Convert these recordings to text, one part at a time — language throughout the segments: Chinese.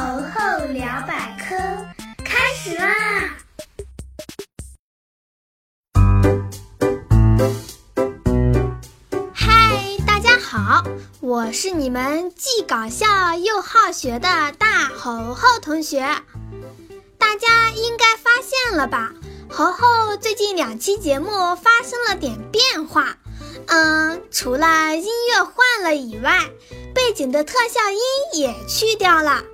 猴猴聊百科开始啦！嗨，大家好，我是你们既搞笑又好学的大猴猴同学。大家应该发现了吧？猴猴最近两期节目发生了点变化。嗯，除了音乐换了以外，背景的特效音也去掉了，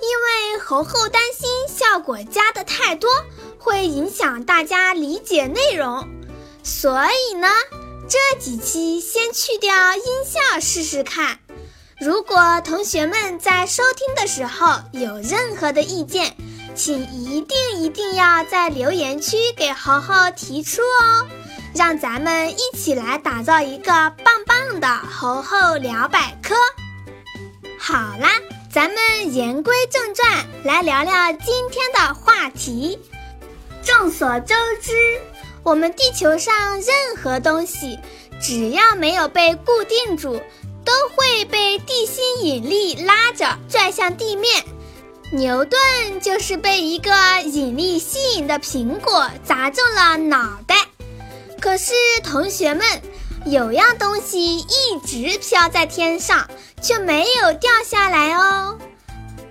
因为猴猴担心效果加的太多会影响大家理解内容，所以呢，这几期先去掉音效试试看。如果同学们在收听的时候有任何的意见，请一定一定要在留言区给猴猴提出哦。让咱们一起来打造一个棒棒的猴猴聊百科。好啦，咱们言归正传，来聊聊今天的话题。众所周知，我们地球上任何东西，只要没有被固定住，都会被地心引力拉着拽向地面。牛顿就是被一个引力吸引的苹果砸中了脑袋。可是，同学们，有样东西一直飘在天上，却没有掉下来哦。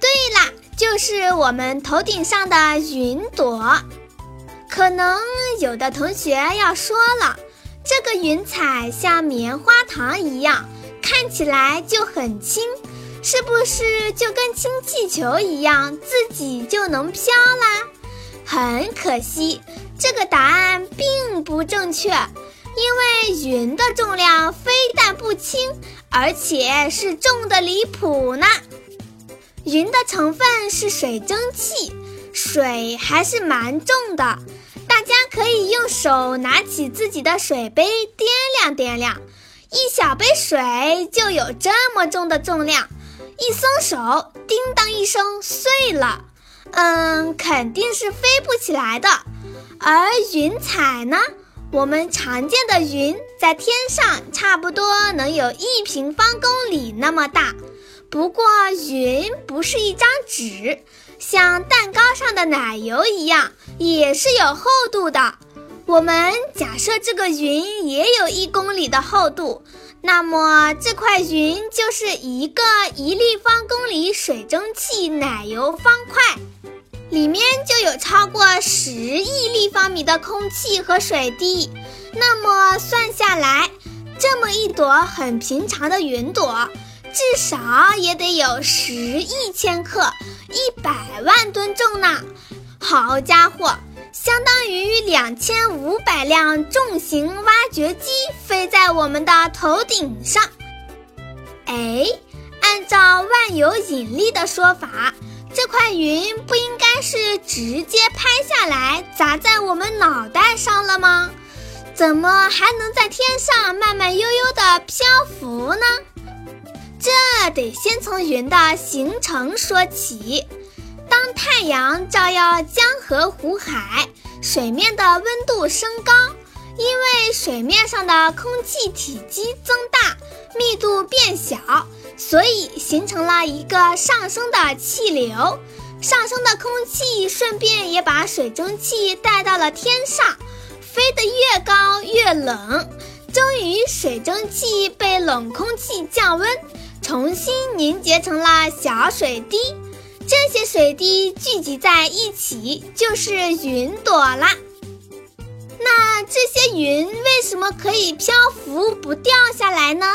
对啦，就是我们头顶上的云朵。可能有的同学要说了，这个云彩像棉花糖一样，看起来就很轻，是不是就跟氢气球一样，自己就能飘啦？很可惜。这个答案并不正确，因为云的重量非但不轻，而且是重的离谱呢。云的成分是水蒸气，水还是蛮重的。大家可以用手拿起自己的水杯掂量掂量，一小杯水就有这么重的重量，一松手，叮当一声碎了。嗯，肯定是飞不起来的。而云彩呢？我们常见的云在天上差不多能有一平方公里那么大。不过云不是一张纸，像蛋糕上的奶油一样，也是有厚度的。我们假设这个云也有一公里的厚度，那么这块云就是一个一立方公里水蒸气奶油方块。里面就有超过十亿立方米的空气和水滴，那么算下来，这么一朵很平常的云朵，至少也得有十亿千克，一百万吨重呢！好家伙，相当于两千五百辆重型挖掘机飞在我们的头顶上。哎，按照万有引力的说法。这块云不应该是直接拍下来砸在我们脑袋上了吗？怎么还能在天上慢慢悠悠地漂浮呢？这得先从云的形成说起。当太阳照耀江河湖海，水面的温度升高，因为水面上的空气体积增大，密度变小。所以形成了一个上升的气流，上升的空气顺便也把水蒸气带到了天上，飞得越高越冷，终于水蒸气被冷空气降温，重新凝结成了小水滴，这些水滴聚集在一起就是云朵啦。那这些云为什么可以漂浮不掉下来呢？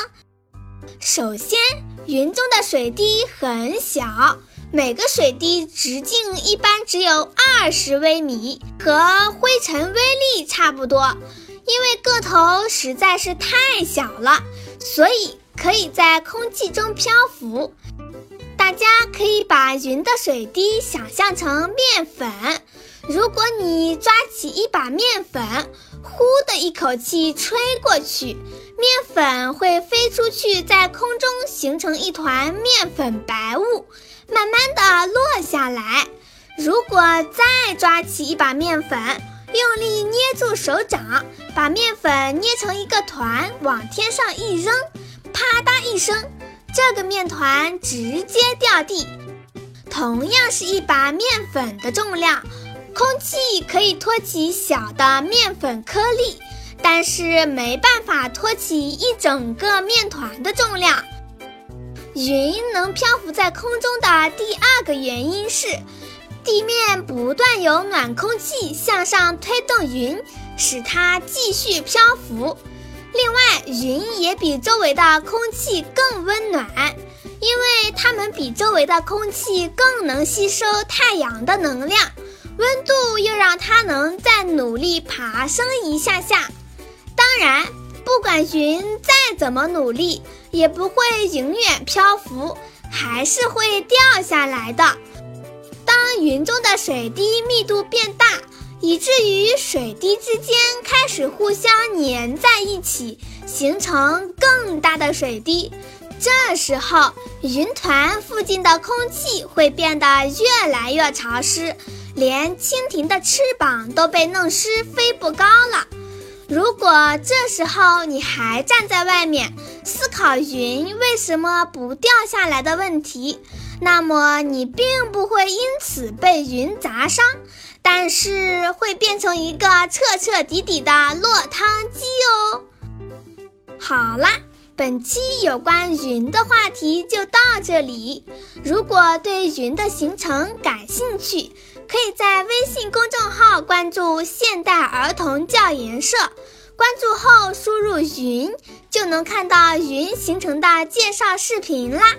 首先，云中的水滴很小，每个水滴直径一般只有二十微米，和灰尘微粒差不多。因为个头实在是太小了，所以可以在空气中漂浮。大家可以把云的水滴想象成面粉，如果你抓起一把面粉，呼的一口气吹过去。面粉会飞出去，在空中形成一团面粉白雾，慢慢的落下来。如果再抓起一把面粉，用力捏住手掌，把面粉捏成一个团，往天上一扔，啪嗒一声，这个面团直接掉地。同样是一把面粉的重量，空气可以托起小的面粉颗粒，但是没办法托起一整个面团的重量。云能漂浮在空中的第二个原因是，地面不断有暖空气向上推动云，使它继续漂浮。另外，云也比周围的空气更温暖，因为它们比周围的空气更能吸收太阳的能量，温度又让它能再努力爬升一下下。当然，不管云再怎么努力，也不会永远漂浮，还是会掉下来的。当云中的水滴密度变大。以至于水滴之间开始互相粘在一起，形成更大的水滴。这时候，云团附近的空气会变得越来越潮湿，连蜻蜓的翅膀都被弄湿，飞不高了。如果这时候你还站在外面思考云为什么不掉下来的问题，那么你并不会因此被云砸伤。但是会变成一个彻彻底底的落汤鸡哦。好啦，本期有关云的话题就到这里。如果对云的形成感兴趣，可以在微信公众号关注“现代儿童教研社”，关注后输入“云”，就能看到云形成的介绍视频啦。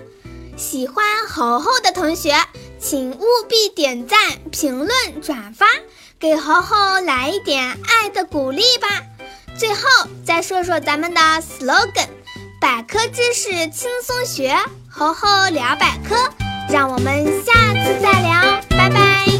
喜欢猴猴的同学。请务必点赞、评论、转发，给猴猴来一点爱的鼓励吧。最后再说说咱们的 slogan：百科知识轻松学猴猴聊百科。让我们下次再聊拜拜。